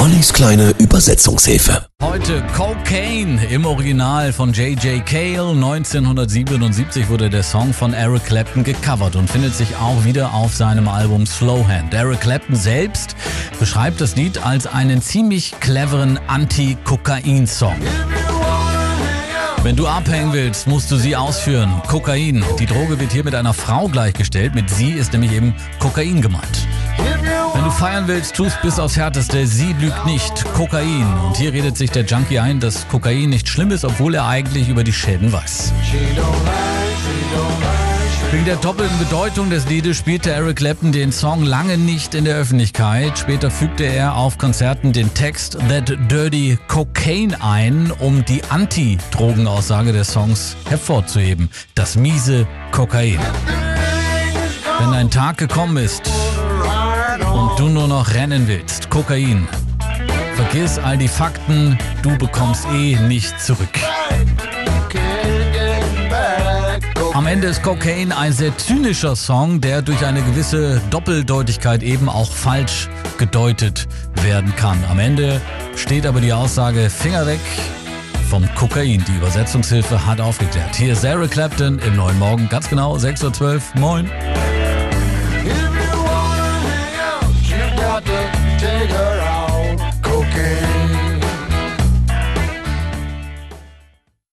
Ollis kleine Übersetzungshilfe. Heute Cocaine im Original von J.J. Cale. 1977 wurde der Song von Eric Clapton gecovert und findet sich auch wieder auf seinem Album Slowhand. Eric Clapton selbst beschreibt das Lied als einen ziemlich cleveren Anti-Kokain-Song. Wenn du abhängen willst, musst du sie ausführen. Kokain. Die Droge wird hier mit einer Frau gleichgestellt. Mit sie ist nämlich eben Kokain gemeint. Wenn du feiern willst, tust bis aufs Härteste. Sie lügt nicht. Kokain. Und hier redet sich der Junkie ein, dass Kokain nicht schlimm ist, obwohl er eigentlich über die Schäden weiß. Wegen der doppelten Bedeutung des Liedes spielte Eric Clapton den Song lange nicht in der Öffentlichkeit. Später fügte er auf Konzerten den Text That Dirty Cocaine ein, um die Anti-Drogenaussage des Songs hervorzuheben. Das miese Kokain. Wenn ein Tag gekommen ist du nur noch rennen willst, Kokain. Vergiss all die Fakten, du bekommst eh nicht zurück. Am Ende ist Cocaine ein sehr zynischer Song, der durch eine gewisse Doppeldeutigkeit eben auch falsch gedeutet werden kann. Am Ende steht aber die Aussage Finger weg vom Kokain. Die Übersetzungshilfe hat aufgeklärt. Hier Sarah Clapton im neuen Morgen, ganz genau 6.12 Uhr. Moin.